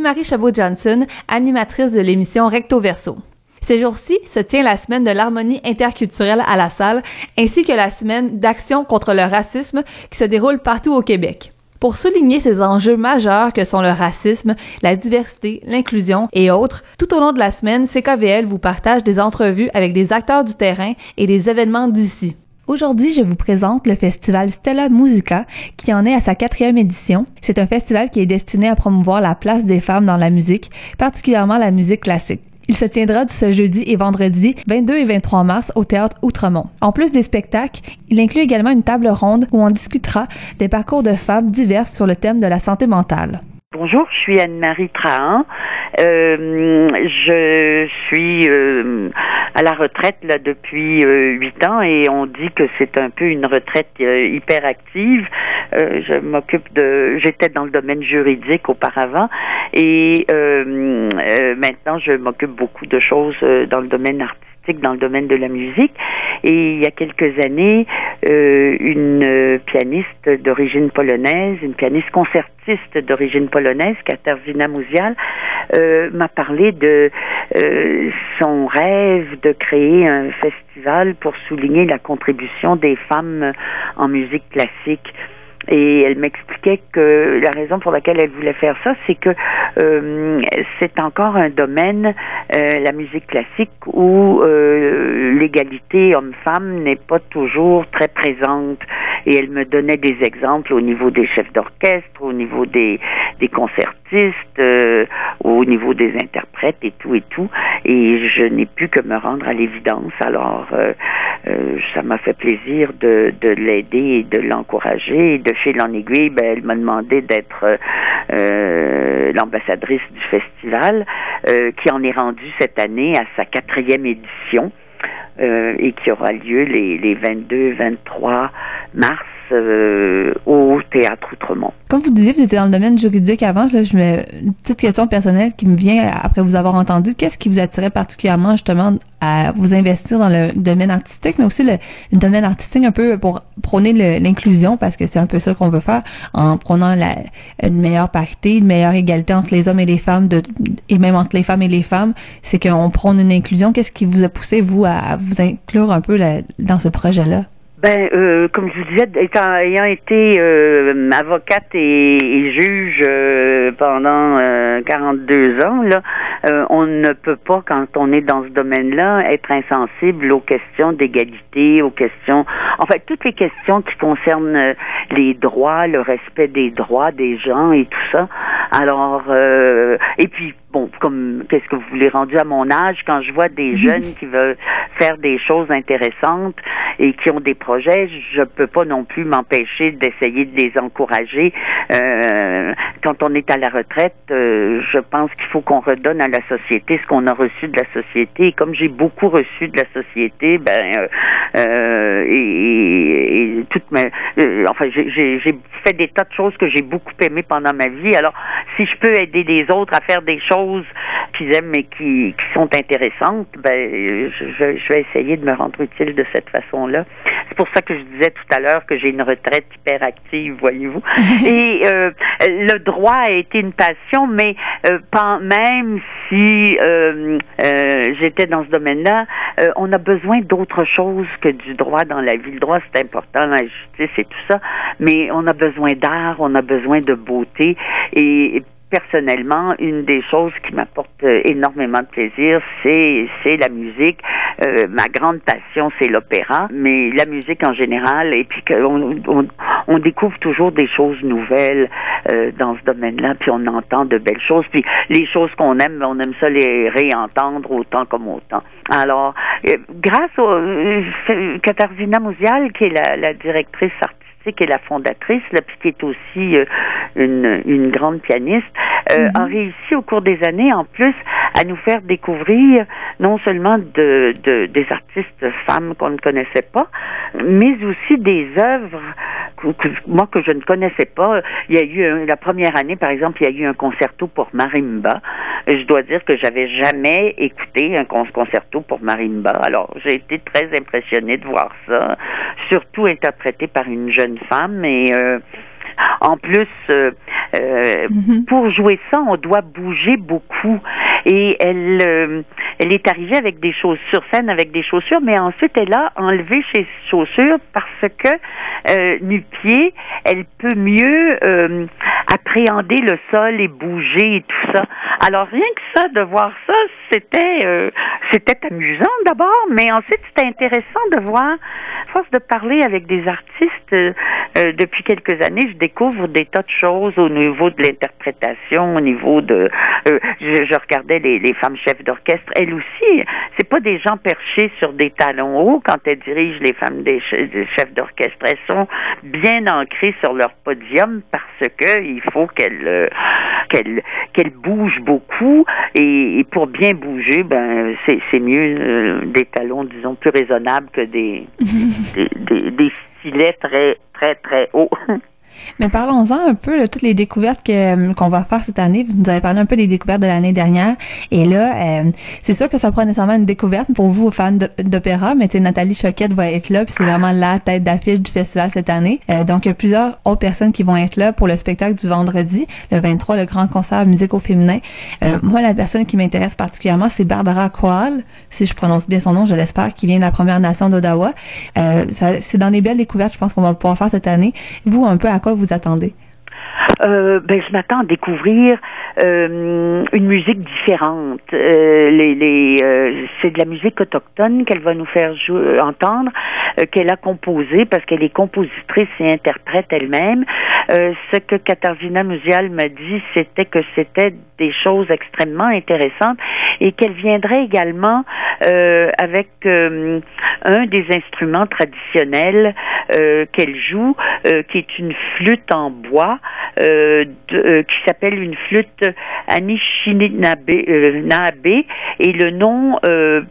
Marie Chabot-Johnson, animatrice de l'émission Recto Verso. Ces jours-ci se tient la semaine de l'harmonie interculturelle à la salle, ainsi que la semaine d'action contre le racisme qui se déroule partout au Québec. Pour souligner ces enjeux majeurs que sont le racisme, la diversité, l'inclusion et autres, tout au long de la semaine, CKVL vous partage des entrevues avec des acteurs du terrain et des événements d'ici. Aujourd'hui, je vous présente le festival Stella Musica, qui en est à sa quatrième édition. C'est un festival qui est destiné à promouvoir la place des femmes dans la musique, particulièrement la musique classique. Il se tiendra ce jeudi et vendredi 22 et 23 mars au théâtre Outremont. En plus des spectacles, il inclut également une table ronde où on discutera des parcours de femmes diverses sur le thème de la santé mentale. Bonjour, je suis Anne-Marie Trahan. Euh, je suis euh, à la retraite là depuis euh, huit ans et on dit que c'est un peu une retraite hyper active. je m'occupe de, j'étais dans le domaine juridique auparavant et maintenant je m'occupe beaucoup de choses dans le domaine artistique dans le domaine de la musique. Et il y a quelques années, euh, une pianiste d'origine polonaise, une pianiste concertiste d'origine polonaise, Katarzyna Muzial, euh, m'a parlé de euh, son rêve de créer un festival pour souligner la contribution des femmes en musique classique. Et elle m'expliquait que la raison pour laquelle elle voulait faire ça, c'est que euh, c'est encore un domaine, euh, la musique classique, où euh, l'égalité homme-femme n'est pas toujours très présente. Et elle me donnait des exemples au niveau des chefs d'orchestre, au niveau des, des concertistes, au niveau des interprètes et tout et tout. Et je n'ai pu que me rendre à l'évidence. Alors, ça m'a fait plaisir de, de l'aider et de l'encourager de fil en aiguille, ben, elle m'a demandé d'être euh, euh, l'ambassadrice du festival, euh, qui en est rendue cette année à sa quatrième édition et qui aura lieu les, les 22-23 mars euh, au théâtre Outremont. Comme vous disiez, vous étiez dans le domaine juridique avant. Là, je me une petite question personnelle qui me vient après vous avoir entendu. Qu'est-ce qui vous attirait particulièrement justement à vous investir dans le domaine artistique, mais aussi le, domaine artistique un peu pour prôner l'inclusion, parce que c'est un peu ça qu'on veut faire en prônant la, une meilleure parité, une meilleure égalité entre les hommes et les femmes, de, et même entre les femmes et les femmes. C'est qu'on prône une inclusion. Qu'est-ce qui vous a poussé, vous, à, vous inclure un peu dans ce projet-là? Ben, euh, comme je vous disais, étant, ayant été euh, avocate et, juge euh, pendant 42 ans, là, on ne peut pas, quand on est dans ce domaine-là, être insensible aux questions d'égalité, aux questions, en fait, toutes les questions qui concernent les droits, le respect des droits des gens et tout ça. Alors, et puis bon, comme qu'est-ce que vous voulez rendu à mon âge, quand je vois des jeunes qui veulent faire des choses intéressantes et qui ont des projets, je peux pas non plus m'empêcher d'essayer de les encourager. Euh, quand on est à la retraite, euh, je pense qu'il faut qu'on redonne à la société ce qu'on a reçu de la société. Et comme j'ai beaucoup reçu de la société, ben euh, euh et, et, toute ma, enfin j'ai fait des tas de choses que j'ai beaucoup aimées pendant ma vie. Alors si je peux aider les autres à faire des choses qu'ils aiment et qui, sont intéressantes, ben, je, je, vais essayer de me rendre utile de cette façon-là. C'est pour ça que je disais tout à l'heure que j'ai une retraite hyper active, voyez-vous. et euh, le droit a été une passion, mais euh, même si euh, j'étais dans ce domaine-là, on a besoin d'autre chose que du droit dans la vie. Le droit, c'est important, la justice et tout ça, mais on a besoin d'art, on a besoin de beauté et personnellement, une des choses qui m'apporte euh, énormément de plaisir, c'est c'est la musique. Euh, ma grande passion, c'est l'opéra, mais la musique en général. Et puis on, on, on découvre toujours des choses nouvelles euh, dans ce domaine-là, puis on entend de belles choses. Puis les choses qu'on aime, on aime ça les réentendre autant comme autant. Alors, grâce au Katarzyna Mouzial, qui est la, la directrice artistique qui est la fondatrice, là, puis qui est aussi euh, une, une, grande pianiste, euh, mm-hmm. a réussi au cours des années, en plus, à nous faire découvrir non seulement de, de des artistes femmes qu'on ne connaissait pas, mais aussi des œuvres que, moi que je ne connaissais pas. Il y a eu la première année, par exemple, il y a eu un concerto pour marimba. Je dois dire que j'avais jamais écouté un concerto pour marimba. Alors j'ai été très impressionnée de voir ça, surtout interprété par une jeune femme et euh, en plus, mm-hmm. pour jouer ça, on doit bouger beaucoup. Et elle, elle est arrivée avec des chaussures sur scène avec des chaussures, mais ensuite elle a enlevé ses chaussures parce que nu-pied, elle peut mieux appréhender le sol et bouger et tout ça. Alors rien que ça, de voir ça, c'était euh, c'était amusant d'abord, mais ensuite c'était intéressant de voir, force de parler avec des artistes euh, euh, depuis quelques années, je découvre des tas de choses au niveau de l'interprétation, au niveau de, je, je, regardais les, les femmes chefs d'orchestre, elles aussi, c'est pas des gens perchés sur des talons hauts quand elles dirigent les femmes des, chefs d'orchestre, elles sont bien ancrées sur leur podium parce que il faut qu'elles qu'elles qu'elles bougent beaucoup et, pour bien bouger, ben c'est mieux euh, des talons, disons, plus raisonnables que des, des, des, des filets très, très, très hauts. Mais parlons-en un peu de toutes les découvertes que euh, qu'on va faire cette année. Vous nous avez parlé un peu des découvertes de l'année dernière. Et là, euh, c'est sûr que ça prend nécessairement une découverte pour vous, fans d'opéra, mais Nathalie Choquette va être là, puis c'est vraiment la tête d'affiche du festival cette année. Euh, donc, il y a plusieurs autres personnes qui vont être là pour le spectacle du vendredi, le 23, le grand concert musique au féminin. moi, la personne qui m'intéresse particulièrement, c'est Barbara Qual, si je prononce bien son nom, je l'espère, qui vient de la Première Nation d'Ottawa. c'est dans les belles découvertes, je pense qu'on va pouvoir faire cette année. Vous, un peu quoi vous attendez? Euh, ben, je m'attends à découvrir euh, une musique différente. Euh, c'est de la musique autochtone qu'elle va nous faire jouer, entendre, qu'elle a composée parce qu'elle est compositrice et interprète elle-même. ce que Katarzyna Musial m'a dit, c'était que c'était des choses extrêmement intéressantes et qu'elle viendrait également avec un des instruments traditionnels qu'elle joue, qui est une flûte en bois. Euh, euh, qui s'appelle une flûte Anishinaabe euh, et le nom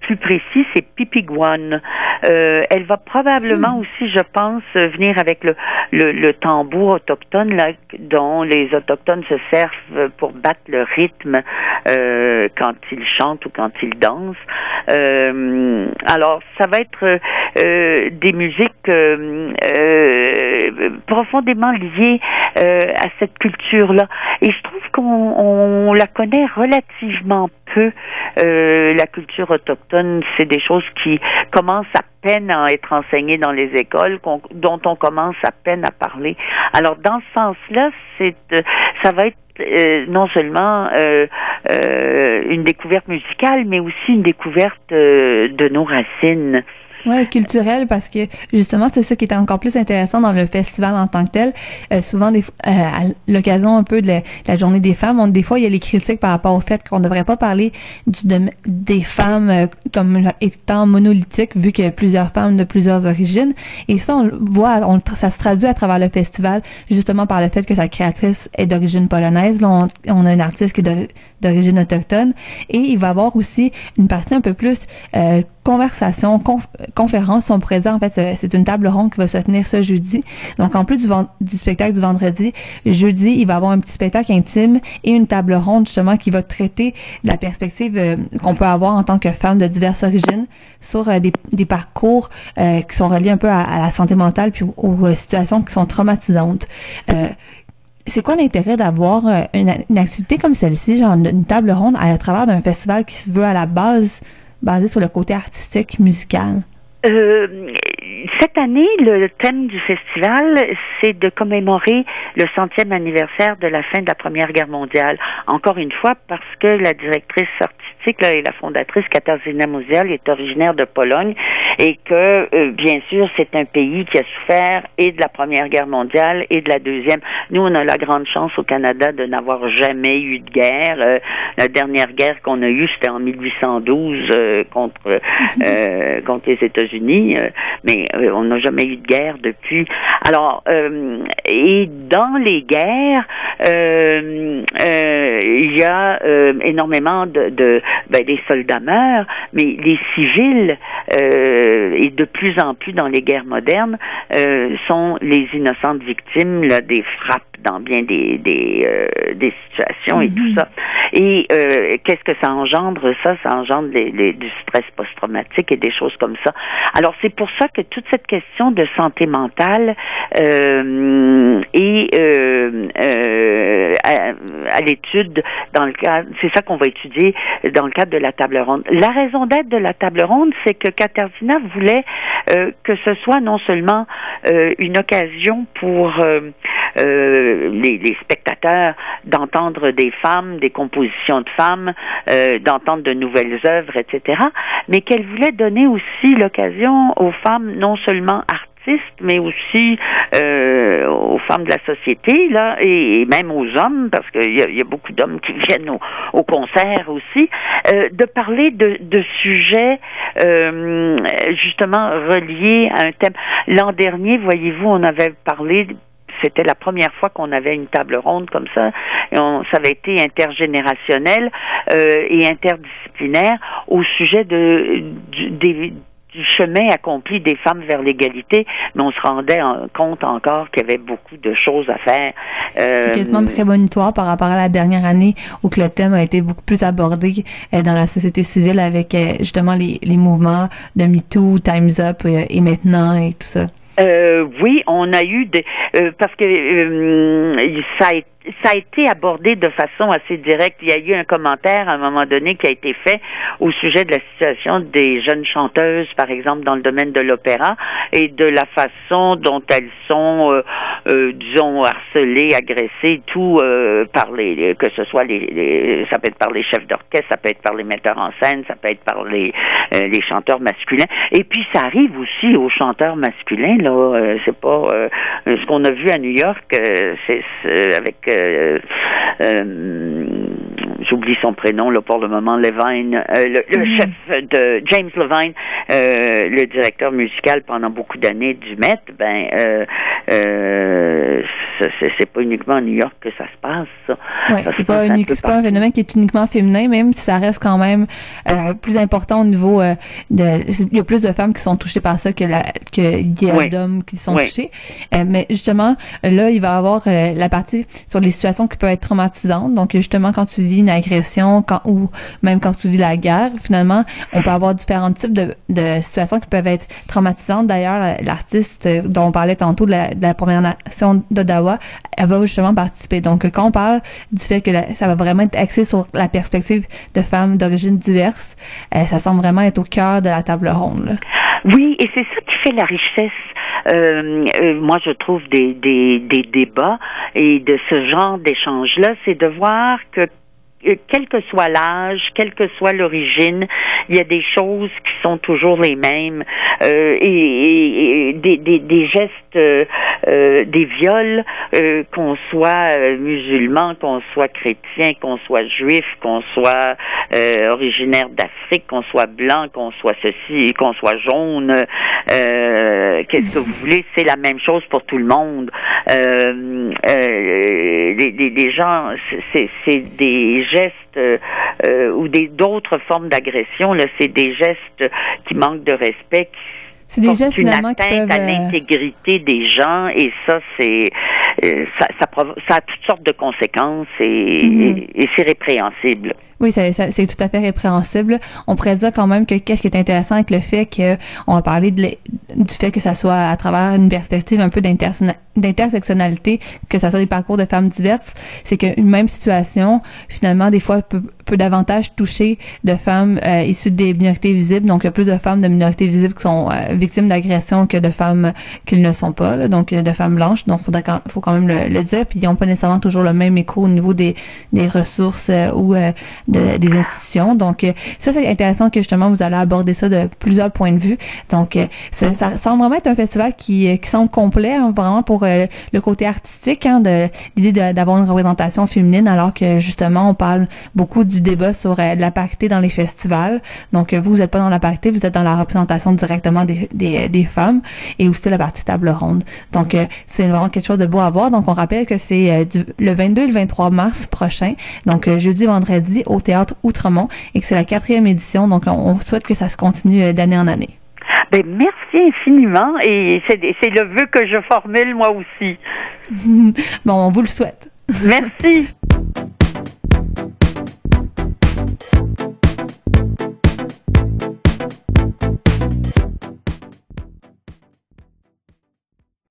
plus précis c'est Pipiguan. elle va probablement hmm. aussi, je pense, venir avec le, le, tambour autochtone là, dont les autochtones se servent pour battre le rythme quand ils chantent ou quand ils dansent. alors, ça va être des musiques profondément liées à cette culture-là. Et je trouve qu'on la connaît relativement peu. Euh, la culture autochtone, c'est des choses qui commencent à peine à être enseignées dans les écoles, dont on commence à peine à parler. Alors dans ce sens-là, c'est euh, ça va être euh, non seulement une découverte musicale, mais aussi une découverte de nos racines. Ouais, culturel parce que justement c'est ça qui est encore plus intéressant dans le festival en tant que tel. Euh, souvent des, euh, à l'occasion un peu de la, journée des femmes, on, des fois il y a les critiques par rapport au fait qu'on ne devrait pas parler du des femmes euh, comme étant monolithiques vu qu'il y a plusieurs femmes de plusieurs origines et ça on voit on, ça se traduit à travers le festival justement par le fait que sa créatrice est d'origine polonaise. Là on, on, a un artiste qui est d'origine autochtone et il va avoir aussi une partie un peu plus euh, conversation, conférence sont présents. En fait, c'est une table ronde qui va se tenir ce jeudi. Donc, en plus du, du spectacle du vendredi, jeudi, il va y avoir un petit spectacle intime et une table ronde justement qui va traiter la perspective euh, qu'on peut avoir en tant que femme de diverses origines sur euh, des, des, parcours euh, qui sont reliés un peu à, la santé mentale puis aux, situations qui sont traumatisantes c'est quoi l'intérêt d'avoir une, une, activité comme celle-ci, genre une table ronde à travers d'un festival qui se veut à la base basé sur le côté artistique, musical? Euh, cette année, le thème du festival, c'est de commémorer le centième anniversaire de la fin de la Première Guerre mondiale. Encore une fois, parce que la directrice artistique là, et la fondatrice Katarzyna Musial est originaire de Pologne et que, euh, bien sûr, c'est un pays qui a souffert et de la Première Guerre mondiale et de la Deuxième. Nous, on a la grande chance au Canada de n'avoir jamais eu de guerre. Euh, la dernière guerre qu'on a eue, c'était en 1812 contre contre les États-Unis, mais euh, on n'a jamais eu de guerre depuis. Alors, euh, et dans les guerres, euh, il y a énormément de, de ben, des soldats meurent, mais les civils et de plus en plus dans les guerres modernes sont les innocentes victimes là, des frappes dans bien des des, des situations et tout ça. Et qu'est-ce que ça engendre? Ça Ça engendre du stress post-traumatique et des choses comme ça. Alors c'est pour ça que toute cette question de santé mentale est à, à l'étude dans le cadre, c'est ça qu'on va étudier dans le cadre de la table ronde. La raison d'être de la table ronde, c'est que Katerina voulait euh, que ce soit non seulement euh, une occasion pour euh, les, les, spectateurs d'entendre des femmes, des compositions de femmes, d'entendre de nouvelles œuvres, etc., mais qu'elle voulait donner aussi l'occasion aux femmes non seulement artistes, mais aussi euh, aux femmes de la société, là, et, même aux hommes, parce qu'il y, a beaucoup d'hommes qui viennent au, au concert aussi, euh, de parler de, de sujets euh, justement reliés à un thème. L'an dernier, voyez-vous, on avait parlé c'était la première fois qu'on avait une table ronde comme ça. Et on, ça avait été intergénérationnel euh, et interdisciplinaire au sujet de, des, du chemin accompli des femmes vers l'égalité, mais on se rendait compte encore qu'il y avait beaucoup de choses à faire. Euh, C'est quasiment prémonitoire par rapport à la dernière année où que le thème a été beaucoup plus abordé euh, dans la société civile avec euh, justement les, les mouvements de MeToo, Time's Up et maintenant et tout ça. Oui, on a eu des parce que ça a été ça a été abordé de façon assez directe. Il y a eu un commentaire à un moment donné qui a été fait au sujet de la situation des jeunes chanteuses, par exemple, dans le domaine de l'opéra, et de la façon dont elles sont, euh, euh, disons, harcelées, agressées, tout euh, par les, que ce soit les, ça peut être par les chefs d'orchestre, ça peut être par les metteurs en scène, ça peut être par les, les chanteurs masculins. Et puis ça arrive aussi aux chanteurs masculins. Là, c'est pas ce qu'on a vu à New York, c'est avec euh, euh, j'oublie son prénom là pour le moment, Levine, euh, le, mhm. chef de James Levine, le directeur musical pendant beaucoup d'années du Met, ben c'est pas uniquement à New York que ça se passe. Ça. Ouais, c'est pas, pas un phénomène qui est uniquement féminin, même si ça reste quand même plus important au niveau de. Il y a plus de femmes qui sont touchées par ça que la qu'il y a d'hommes qui sont touchés. mais justement, là, il va y avoir la partie sur les situations qui peuvent être traumatisantes. Donc, justement, quand tu vis une agression ou même quand tu vis la guerre, finalement, on peut avoir différents types de, de situations qui peuvent être traumatisantes. D'ailleurs, l'artiste dont on parlait tantôt de la, Première Nation d'Ottawa, elle va justement participer. Donc, quand on parle du fait que ça va vraiment être axé sur la perspective de femmes d'origine diverses, euh, ça semble vraiment être au cœur de la table ronde. Oui, et c'est ça qui fait la richesse euh, euh, moi je trouve des, des, des débats et de ce genre d'échange-là, c'est de voir que quel que soit l'âge, quelle que soit l'origine, il y a des choses qui sont toujours les mêmes euh, et, et, des, des, des, gestes, euh, euh des viols, euh, qu'on soit musulman, qu'on soit chrétien, qu'on soit juif, qu'on soit originaire d'Afrique, qu'on soit blanc, qu'on soit ceci, qu'on soit jaune, qu'est-ce que vous voulez, c'est la même chose pour tout le monde. les, gens, c'est des gestes euh, euh, ou des d'autres formes d'agression, là, c'est des gestes qui manquent de respect, c'est des gestes une finalement atteinte à euh, l'intégrité des gens et ça c'est ça, ça, ça, a toutes sortes de conséquences et, mhm. et, c'est répréhensible. Oui, c'est tout à fait répréhensible. On pourrait dire quand même que qu'est-ce qui est intéressant avec le fait que on a parlé de du fait que ça soit à travers une perspective un peu d'intersectionnalité, que ça soit des parcours de femmes diverses, c'est qu'une même situation, finalement, des fois, peut, peut davantage toucher de femmes euh, issues des minorités visibles. Donc, il y a plus de femmes de minorités visibles qui sont euh, victimes d'agressions que de femmes qui ne sont pas, donc de femmes blanches. Donc, quand, faut quand même le, dire. Puis, ils n'ont pas nécessairement toujours le même écho au niveau des, des ressources euh, ou de, des institutions. Donc, ça, c'est intéressant que justement, vous allez aborder ça de plusieurs points de vue. Donc, ça, ça semble vraiment être un festival qui, qui semble complet, hein, vraiment pour le côté artistique, hein, de l'idée d'avoir une représentation féminine, alors que justement, on parle beaucoup du débat sur la parité dans les festivals. Donc, vous, vous n'êtes pas dans la parité, vous êtes dans la représentation directement des, des, des femmes et aussi la partie table ronde. Donc, euh, c'est vraiment quelque chose de beau à voir. Donc, on rappelle que c'est euh, le 22 et le 23 mars prochain. Donc, euh, jeudi, vendredi au Théâtre Outremont et que c'est la quatrième édition. Donc, on souhaite que ça se continue d'année en année. Ben, merci infiniment et c'est le vœu que je formule moi aussi. bon, on vous le souhaite. Merci.